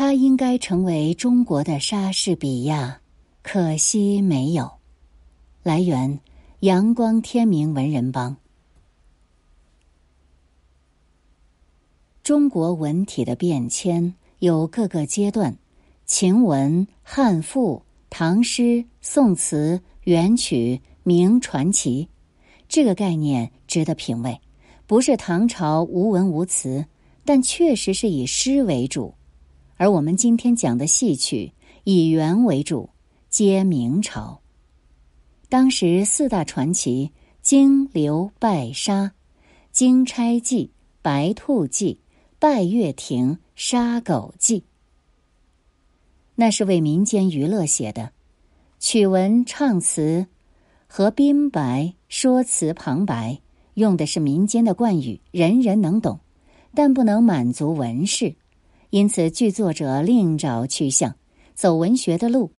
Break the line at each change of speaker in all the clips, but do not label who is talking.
他应该成为中国的莎士比亚，可惜没有。来源：阳光天明文人帮。中国文体的变迁有各个阶段：秦文、汉赋、唐诗、宋词、元曲、明传奇。这个概念值得品味。不是唐朝无文无词，但确实是以诗为主。而我们今天讲的戏曲以元为主，皆明朝。当时四大传奇：金流拜沙、金钗记、白兔记。拜月亭杀狗记，那是为民间娱乐写的，曲文唱词和宾白说辞旁白，用的是民间的惯语，人人能懂，但不能满足文士，因此剧作者另找去向，走文学的路，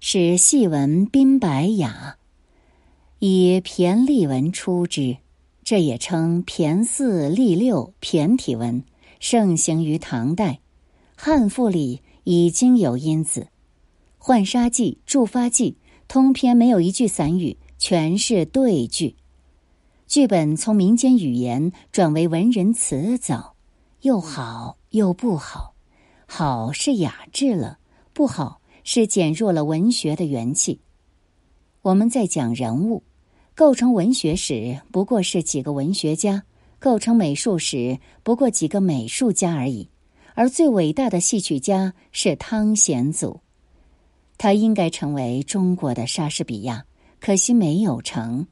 使戏文宾白雅，以骈俪文出之，这也称骈四俪六骈体文。盛行于唐代，汉赋里已经有因子，《浣纱记》《祝发记》通篇没有一句散语，全是对句。剧本从民间语言转为文人词藻，又好又不好。好是雅致了，不好是减弱了文学的元气。我们在讲人物，构成文学史不过是几个文学家。构成美术史不过几个美术家而已，而最伟大的戏曲家是汤显祖，他应该成为中国的莎士比亚，可惜没有成。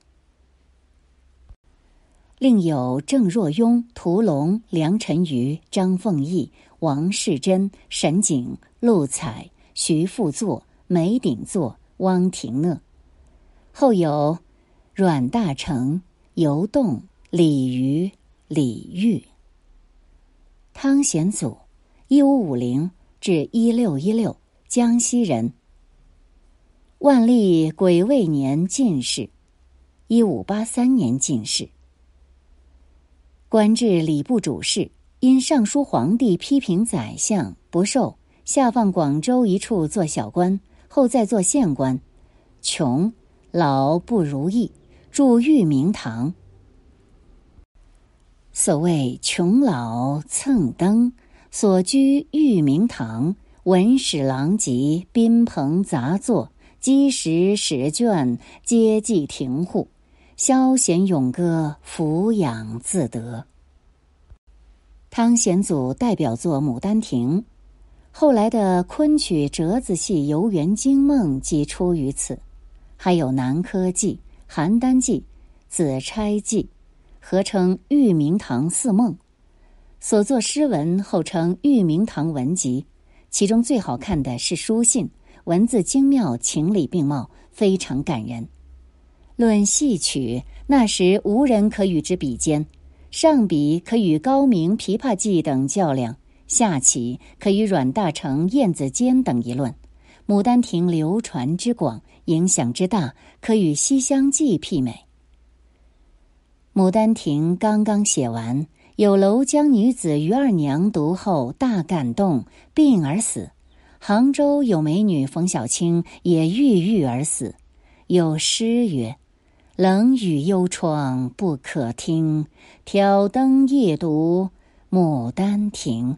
另有郑若雍、屠龙、梁辰瑜、张凤毅、王世贞、沈璟、陆彩、徐复作、梅鼎作、汪廷讷，后有阮大铖、尤栋、李渔。李煜，汤显祖，一五五零至一六一六，江西人。万历癸未年进士，一五八三年进士，官至礼部主事，因上书皇帝批评宰相不受，下放广州一处做小官，后再做县官，穷，老不如意，住玉明堂。所谓穷老蹭灯，所居玉明堂，文史狼藉，宾朋杂作，积食史卷，皆记庭户，消闲咏歌，抚养自得。汤显祖代表作《牡丹亭》，后来的昆曲折子戏《游园惊梦》即出于此，还有《南柯记》《邯郸记》《紫钗记》。合称《玉明堂四梦》，所作诗文后称《玉明堂文集》，其中最好看的是书信，文字精妙，情理并茂，非常感人。论戏曲，那时无人可与之比肩，上笔可与高明《琵琶记》等较量，下棋可与阮大铖《燕子间》等一论，《牡丹亭》流传之广，影响之大，可与《西厢记》媲美。《牡丹亭》刚刚写完，有楼江女子于二娘读后大感动，病而死。杭州有美女冯小青也郁郁而死。有诗曰：“冷雨幽窗不可听，挑灯夜读《牡丹亭》。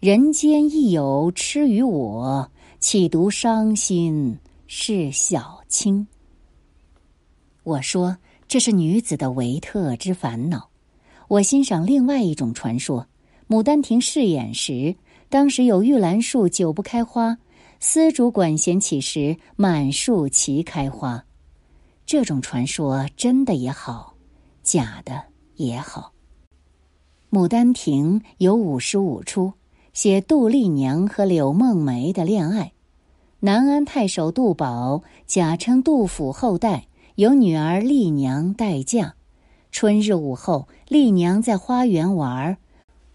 人间亦有痴于我，岂独伤心是小青？”我说。这是女子的维特之烦恼。我欣赏另外一种传说：《牡丹亭》试演时，当时有玉兰树久不开花，丝竹管弦起时，满树齐开花。这种传说真的也好，假的也好。《牡丹亭》有五十五出，写杜丽娘和柳梦梅的恋爱。南安太守杜宝假称杜甫后代。有女儿丽娘待嫁，春日午后，丽娘在花园玩儿，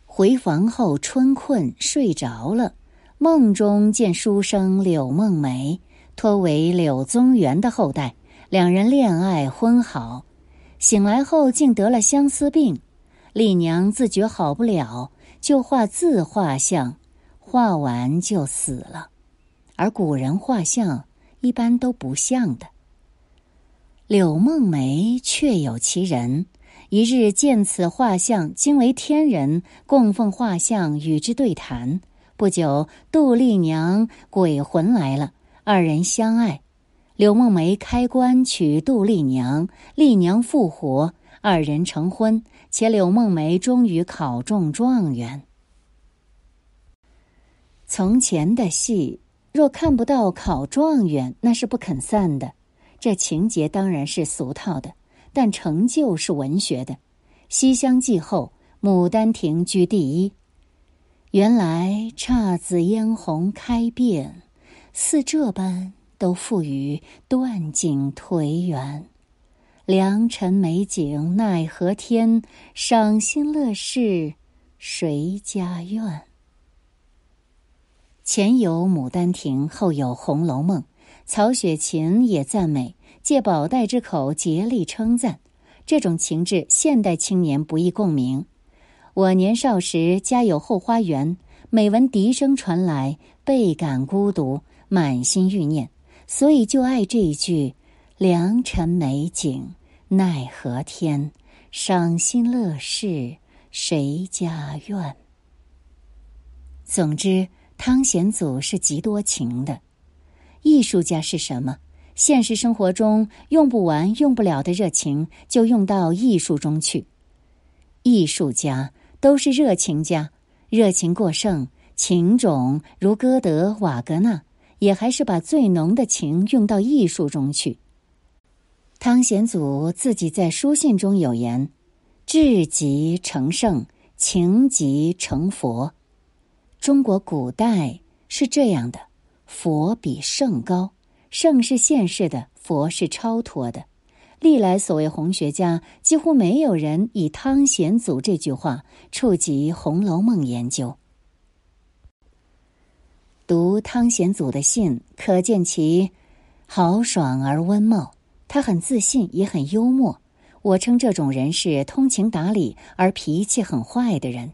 回房后春困睡着了，梦中见书生柳梦梅，托为柳宗元的后代，两人恋爱婚好，醒来后竟得了相思病，丽娘自觉好不了，就画自画像，画完就死了，而古人画像一般都不像的。柳梦梅确有其人。一日见此画像，惊为天人，供奉画像，与之对谈。不久，杜丽娘鬼魂来了，二人相爱。柳梦梅开棺娶杜丽娘，丽娘复活，二人成婚，且柳梦梅终于考中状元。从前的戏，若看不到考状元，那是不肯散的。这情节当然是俗套的。但成就是文学的，《西厢记》后，《牡丹亭》居第一。原来姹紫嫣红开遍，似这般都付与断井颓垣。良辰美景奈何天，赏心乐事谁家院？前有《牡丹亭》，后有《红楼梦》，曹雪芹也赞美。借宝黛之口竭力称赞，这种情致，现代青年不易共鸣。我年少时家有后花园，每闻笛声传来，倍感孤独，满心欲念，所以就爱这一句：“良辰美景奈何天，赏心乐事谁家院。”总之，汤显祖是极多情的。艺术家是什么？现实生活中用不完、用不了的热情，就用到艺术中去。艺术家都是热情家，热情过剩，情种如歌德、瓦格纳，也还是把最浓的情用到艺术中去。汤显祖自己在书信中有言：“志即成圣，情即成佛。”中国古代是这样的，佛比圣高。圣是现世的，佛是超脱的。历来所谓红学家，几乎没有人以汤显祖这句话触及《红楼梦》研究。读汤显祖的信，可见其豪爽而温茂。他很自信，也很幽默。我称这种人是通情达理而脾气很坏的人。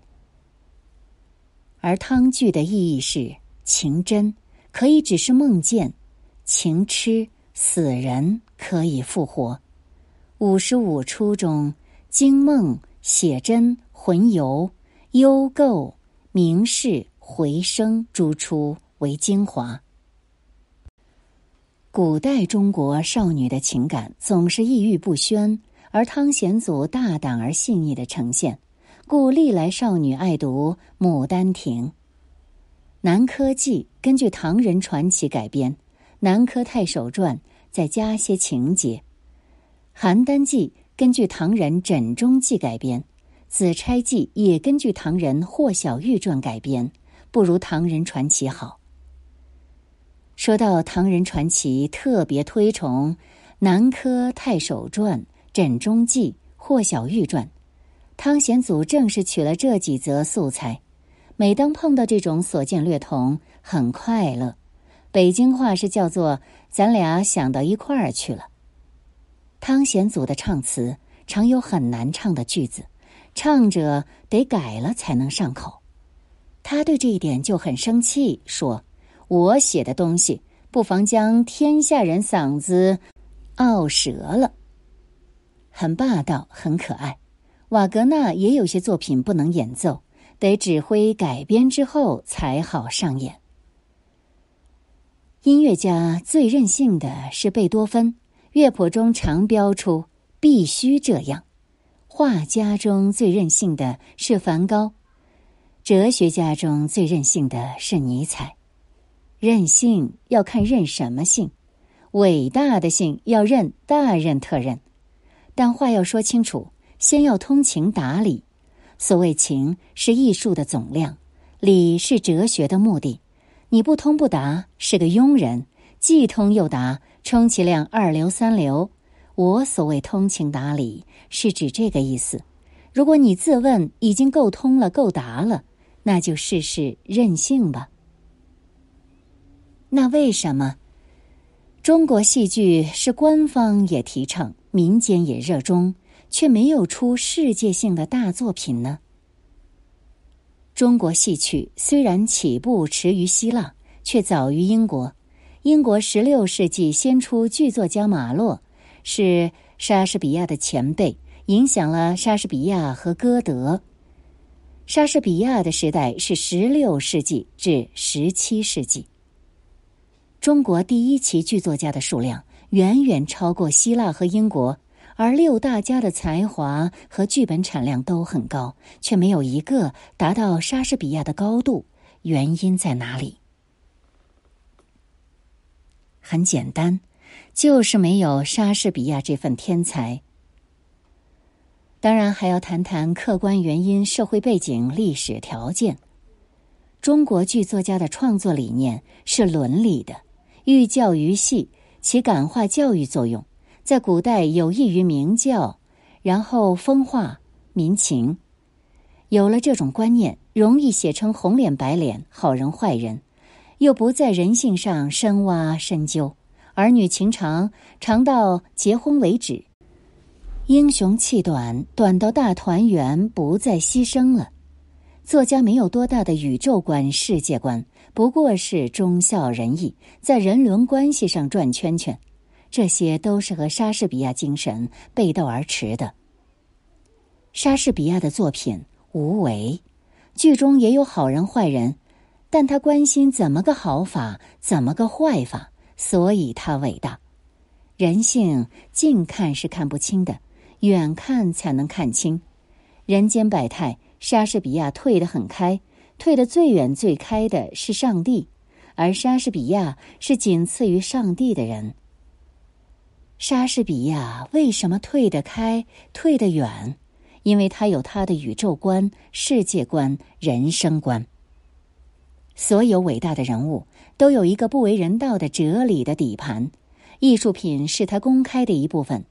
而汤剧的意义是情真，可以只是梦见。情痴死人可以复活，五十五初中，惊梦、写真、魂游、幽构、明示、回声诸出为精华。古代中国少女的情感总是抑郁不宣，而汤显祖大胆而细腻的呈现，故历来少女爱读《牡丹亭》。《南柯记》根据唐人传奇改编。南柯太守传再加些情节，《邯郸记》根据唐人枕中记改编，《紫钗记》也根据唐人霍小玉传改编，不如唐人传奇好。说到唐人传奇，特别推崇《南柯太守传》《枕中记》《霍小玉传》，汤显祖正是取了这几则素材。每当碰到这种所见略同，很快乐。北京话是叫做“咱俩想到一块儿去了”。汤显祖的唱词常有很难唱的句子，唱者得改了才能上口。他对这一点就很生气，说：“我写的东西不妨将天下人嗓子拗折了。”很霸道，很可爱。瓦格纳也有些作品不能演奏，得指挥改编之后才好上演。音乐家最任性的是贝多芬，乐谱中常标出“必须这样”。画家中最任性的是梵高，哲学家中最任性的是尼采。任性要看任什么性，伟大的性要任大任特任。但话要说清楚，先要通情达理。所谓情是艺术的总量，理是哲学的目的。你不通不达是个庸人，既通又达，充其量二流三流。我所谓通情达理，是指这个意思。如果你自问已经够通了、够达了，那就试试任性吧。那为什么中国戏剧是官方也提倡、民间也热衷，却没有出世界性的大作品呢？中国戏曲虽然起步迟于希腊，却早于英国。英国十六世纪先出剧作家马洛，是莎士比亚的前辈，影响了莎士比亚和歌德。莎士比亚的时代是十六世纪至十七世纪。中国第一期剧作家的数量远远超过希腊和英国，而六大家的才华和剧本产量都很高，却没有一个达到莎士比亚的高度。原因在哪里？很简单，就是没有莎士比亚这份天才。当然，还要谈谈客观原因、社会背景、历史条件。中国剧作家的创作理念是伦理的。寓教于戏，起感化教育作用，在古代有益于明教，然后风化民情。有了这种观念，容易写成红脸白脸、好人坏人，又不在人性上深挖深究。儿女情长长到结婚为止，英雄气短短到大团圆不再牺牲了。作家没有多大的宇宙观、世界观。不过是忠孝仁义，在人伦关系上转圈圈，这些都是和莎士比亚精神背道而驰的。莎士比亚的作品无为，剧中也有好人坏人，但他关心怎么个好法，怎么个坏法，所以他伟大。人性近看是看不清的，远看才能看清。人间百态，莎士比亚退得很开。退得最远最开的是上帝，而莎士比亚是仅次于上帝的人。莎士比亚为什么退得开、退得远？因为他有他的宇宙观、世界观、人生观。所有伟大的人物都有一个不为人道的哲理的底盘，艺术品是他公开的一部分，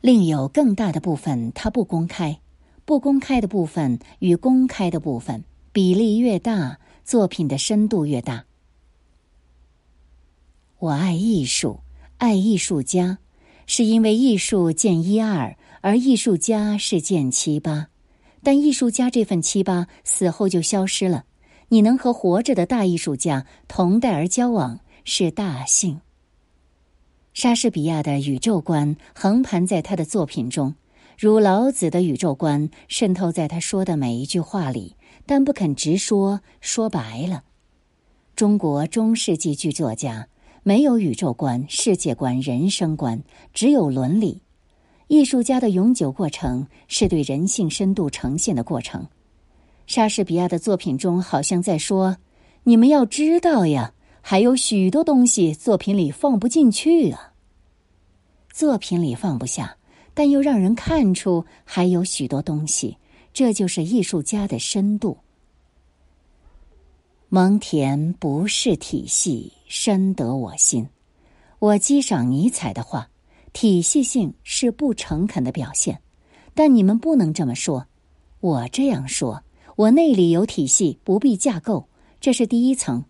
另有更大的部分他不公开，不公开的部分与公开的部分。比例越大，作品的深度越大。我爱艺术，爱艺术家，是因为艺术见一二，而艺术家是见七八。但艺术家这份七八死后就消失了。你能和活着的大艺术家同代而交往，是大幸。莎士比亚的宇宙观横盘在他的作品中，如老子的宇宙观渗透在他说的每一句话里。但不肯直说，说白了，中国中世纪剧作家没有宇宙观、世界观、人生观，只有伦理。艺术家的永久过程是对人性深度呈现的过程。莎士比亚的作品中好像在说：“你们要知道呀，还有许多东西作品里放不进去啊。”作品里放不下，但又让人看出还有许多东西。这就是艺术家的深度。蒙恬不是体系，深得我心。我激赏尼采的话：体系性是不诚恳的表现。但你们不能这么说。我这样说：我内里有体系，不必架构。这是第一层。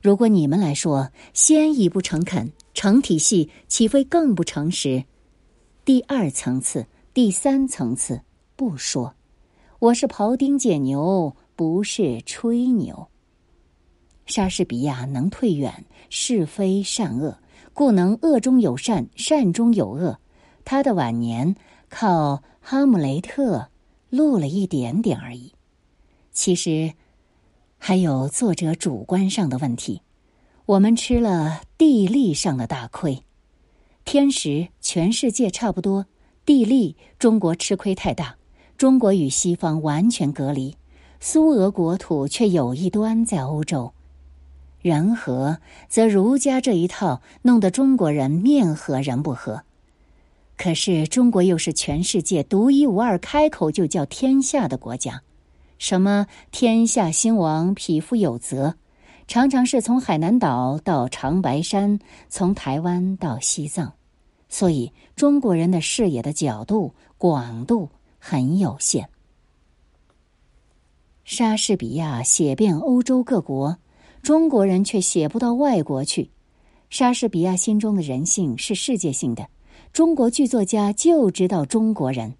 如果你们来说，先已不诚恳，成体系岂非更不诚实？第二层次，第三层次，不说。我是庖丁解牛，不是吹牛。莎士比亚能退远，是非善恶，故能恶中有善，善中有恶。他的晚年靠《哈姆雷特》录了一点点而已。其实还有作者主观上的问题，我们吃了地利上的大亏。天时全世界差不多，地利中国吃亏太大。中国与西方完全隔离，苏俄国土却有一端在欧洲。人和则儒家这一套弄得中国人面和人不和。可是中国又是全世界独一无二、开口就叫天下的国家。什么天下兴亡，匹夫有责，常常是从海南岛到长白山，从台湾到西藏。所以中国人的视野的角度广度。很有限。莎士比亚写遍欧洲各国，中国人却写不到外国去。莎士比亚心中的人性是世界性的，中国剧作家就知道中国人。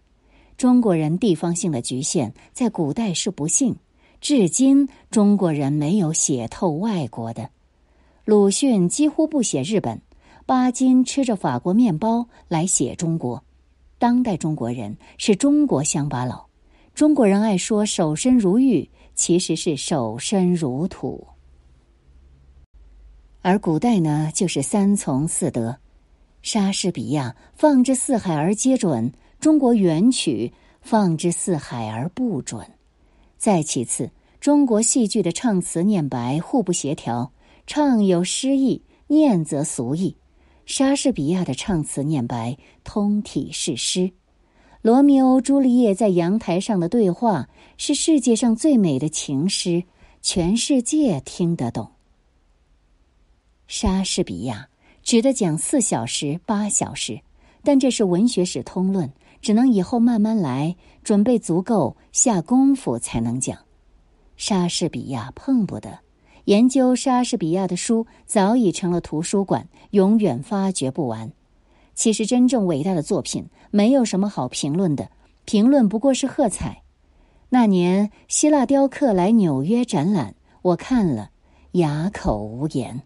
中国人地方性的局限，在古代是不幸，至今中国人没有写透外国的。鲁迅几乎不写日本，巴金吃着法国面包来写中国。当代中国人是中国乡巴佬，中国人爱说守身如玉，其实是守身如土。而古代呢，就是三从四德。莎士比亚放之四海而皆准，中国元曲放之四海而不准。再其次，中国戏剧的唱词念白互不协调，唱有诗意，念则俗意。莎士比亚的唱词念白通体是诗，罗密欧朱丽叶在阳台上的对话是世界上最美的情诗，全世界听得懂。莎士比亚。只得讲四小时、八小时，但这是文学史通论，只能以后慢慢来，准备足够，下功夫才能讲。莎士比亚碰不得，研究莎士比亚的书早已成了图书馆，永远发掘不完。其实真正伟大的作品，没有什么好评论的，评论不过是喝彩。那年希腊雕刻来纽约展览，我看了，哑口无言，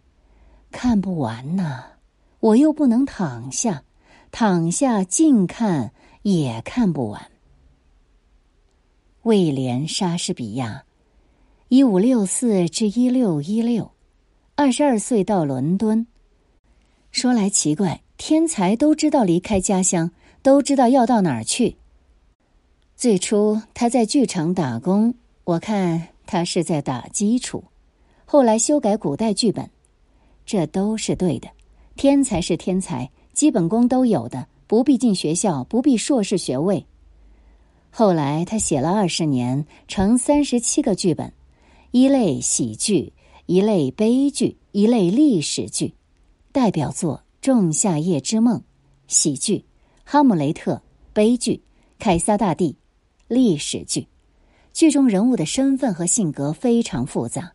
看不完呐。我又不能躺下，躺下静看也看不完。威廉·莎士比亚，一五六四至一六一六，二十二岁到伦敦。说来奇怪，天才都知道离开家乡，都知道要到哪儿去。最初他在剧场打工，我看他是在打基础，后来修改古代剧本，这都是对的。天才是天才，基本功都有的，不必进学校，不必硕士学位。后来他写了二十年，成三十七个剧本，一类喜剧，一类悲剧，一类历史剧。代表作《仲夏夜之梦》，喜剧；《哈姆雷特》，悲剧；《凯撒大帝》，历史剧。剧中人物的身份和性格非常复杂。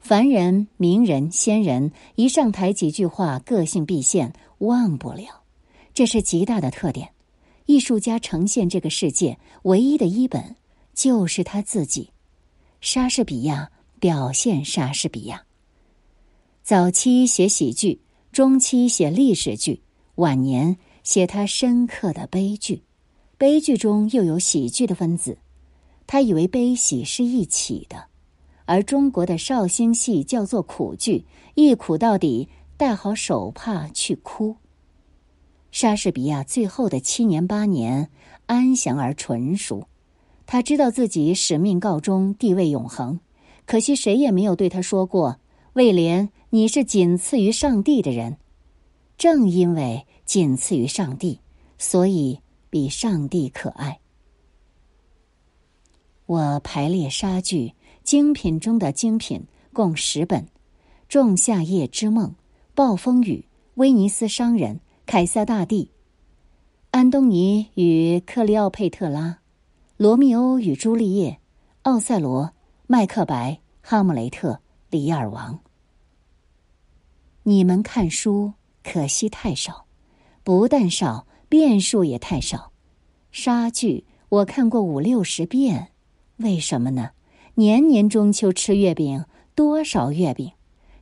凡人、名人、仙人一上台几句话，个性毕现，忘不了。这是极大的特点。艺术家呈现这个世界唯一的一本，就是他自己。莎士比亚表现莎士比亚。早期写喜剧，中期写历史剧，晚年写他深刻的悲剧。悲剧中又有喜剧的分子，他以为悲喜是一起的。而中国的绍兴戏叫做苦剧，一苦到底，戴好手帕去哭。莎士比亚最后的七年八年安详而纯熟，他知道自己使命告终，地位永恒。可惜谁也没有对他说过：“威廉，你是仅次于上帝的人。”正因为仅次于上帝，所以比上帝可爱。我排列莎剧。精品中的精品共十本，《仲夏夜之梦》《暴风雨》《威尼斯商人》《凯撒大帝》《安东尼与克利奥佩特拉》《罗密欧与朱丽叶》《奥赛罗》《麦克白》《哈姆雷特》《李尔王》。你们看书可惜太少，不但少，遍数也太少。莎剧我看过五六十遍，为什么呢？年年中秋吃月饼，多少月饼？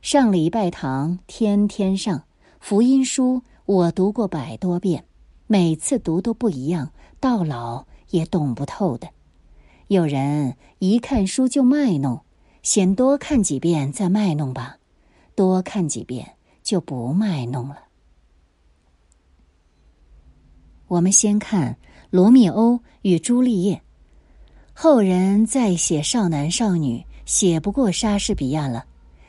上礼拜堂天天上，福音书我读过百多遍，每次读都不一样，到老也懂不透的。有人一看书就卖弄，先多看几遍再卖弄吧，多看几遍就不卖弄了。我们先看《罗密欧与朱丽叶》。后人再写少男少女，写不过莎士比亚了。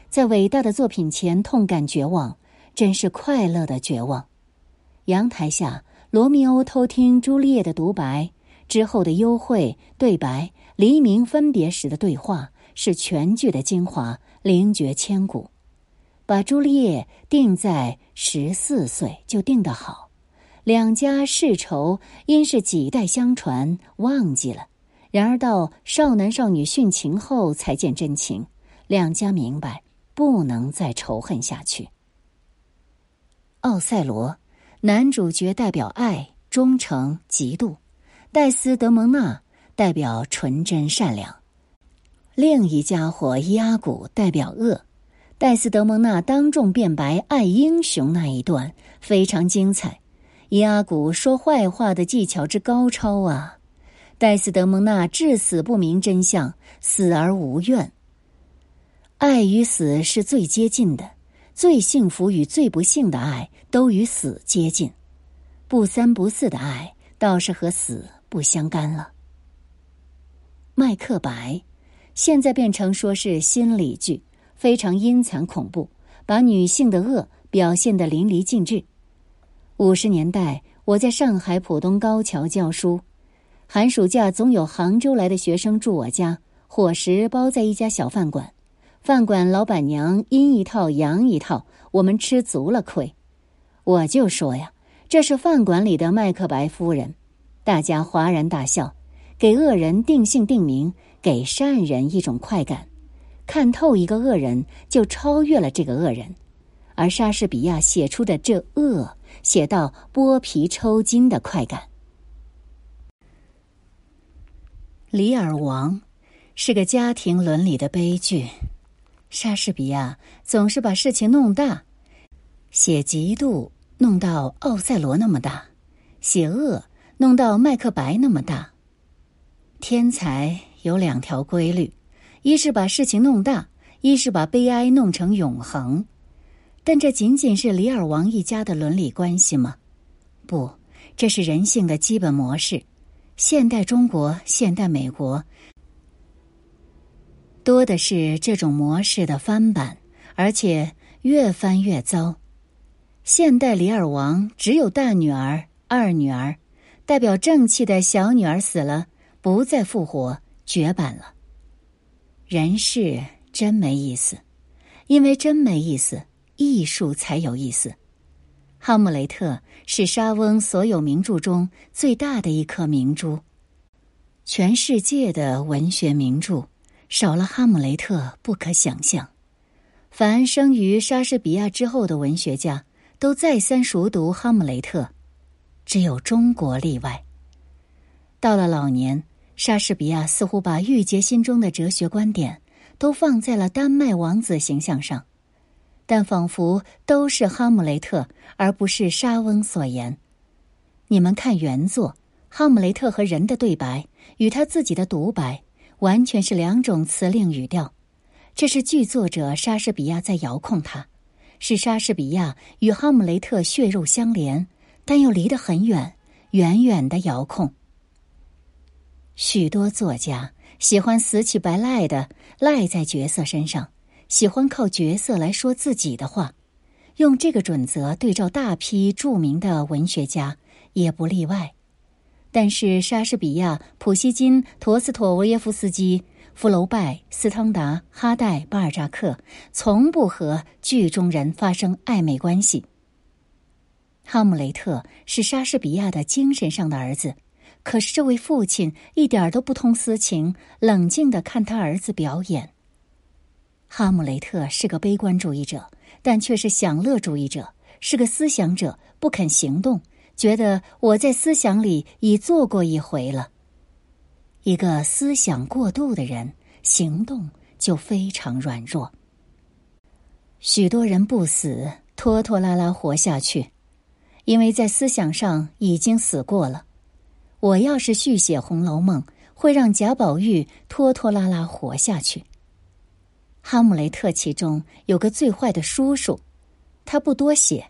在伟大的作品前痛感绝望，真是快乐的绝望。阳台下，罗密欧偷听朱丽叶的独白之后的幽会对白，黎明分别时的对话，是全剧的精华，灵绝千古。把朱丽叶定在十四岁就定得好。两家世仇因是几代相传，忘记了。然而到少男少女殉情后，才见真情。两家明白，不能再仇恨下去。奥赛罗，男主角代表爱、忠诚、嫉妒；戴斯德蒙娜代表纯真善良。另一家伙伊阿古代表恶。戴斯德蒙娜当众辩白爱英雄那一段非常精彩，伊阿古说坏话的技巧之高超啊！戴斯德蒙娜至死不明真相，死而无怨。爱与死是最接近的，最幸福与最不幸的爱都与死接近，不三不四的爱倒是和死不相干了。麦克白，现在变成说是心理剧。非常阴惨恐怖，把女性的恶表现得淋漓尽致。五十年代，我在上海浦东高桥教书，寒暑假总有杭州来的学生住我家，伙食包在一家小饭馆。饭馆老板娘阴一套阳一套，我们吃足了亏。我就说呀，这是饭馆里的麦克白夫人。大家哗然大笑，给恶人定性定名，给善人一种快感。看透一个恶人，就超越了这个恶人，而莎士比亚写出的这恶，写到剥皮抽筋的快感。《李尔王》是个家庭伦理的悲剧，莎士比亚总是把事情弄大，写嫉妒弄到奥赛罗那么大，写恶弄到麦克白那么大。天才有两条规律。一是把事情弄大，一是把悲哀弄成永恒，但这仅仅是李尔王一家的伦理关系吗？不，这是人性的基本模式。现代中国、现代美国，多的是这种模式的翻版，而且越翻越糟。现代李尔王只有大女儿、二女儿，代表正气的小女儿死了，不再复活，绝版了。人世真没意思，因为真没意思，艺术才有意思。《哈姆雷特》是莎翁所有名著中最大的一颗明珠，全世界的文学名著少了《哈姆雷特》不可想象。凡生于莎士比亚之后的文学家都再三熟读《哈姆雷特》，只有中国例外。到了老年。莎士比亚似乎把郁结心中的哲学观点都放在了丹麦王子形象上，但仿佛都是哈姆雷特而不是莎翁所言。你们看原作，哈姆雷特和人的对白与他自己的独白完全是两种词令语调，这是剧作者莎士比亚在遥控他，是莎士比亚与哈姆雷特血肉相连，但又离得很远，远远的遥控。许多作家喜欢死乞白赖的赖在角色身上，喜欢靠角色来说自己的话，用这个准则对照大批著名的文学家也不例外。但是莎士比亚、普希金、陀思妥耶夫斯基、福楼拜、斯汤达、哈代、巴尔扎克从不和剧中人发生暧昧关系。哈姆雷特是莎士比亚的精神上的儿子。可是这位父亲一点都不通私情，冷静的看他儿子表演。哈姆雷特是个悲观主义者，但却是享乐主义者，是个思想者，不肯行动，觉得我在思想里已做过一回了。一个思想过度的人，行动就非常软弱。许多人不死，拖拖拉拉活下去，因为在思想上已经死过了。我要是续写《红楼梦》，会让贾宝玉拖拖拉拉活下去。哈姆雷特其中有个最坏的叔叔，他不多写。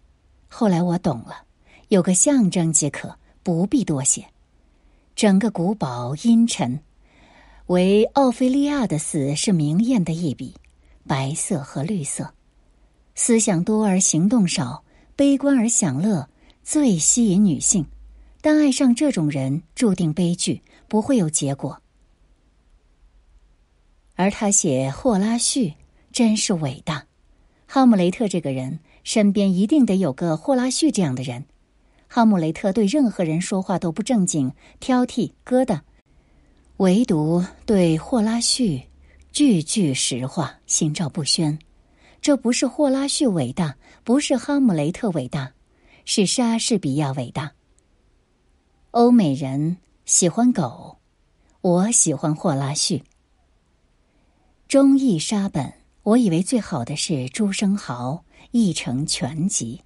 后来我懂了，有个象征即可，不必多写。整个古堡阴沉，唯奥菲利亚的死是明艳的一笔，白色和绿色，思想多而行动少，悲观而享乐，最吸引女性。但爱上这种人注定悲剧，不会有结果。而他写霍拉旭真是伟大。哈姆雷特这个人身边一定得有个霍拉旭这样的人。哈姆雷特对任何人说话都不正经、挑剔、疙瘩，唯独对霍拉旭句句实话、心照不宣。这不是霍拉旭伟大，不是哈姆雷特伟大，是莎士比亚伟大。欧美人喜欢狗，我喜欢霍拉旭。中译沙本，我以为最好的是朱生豪译成全集。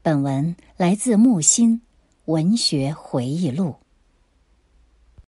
本文来自木心文学回忆录。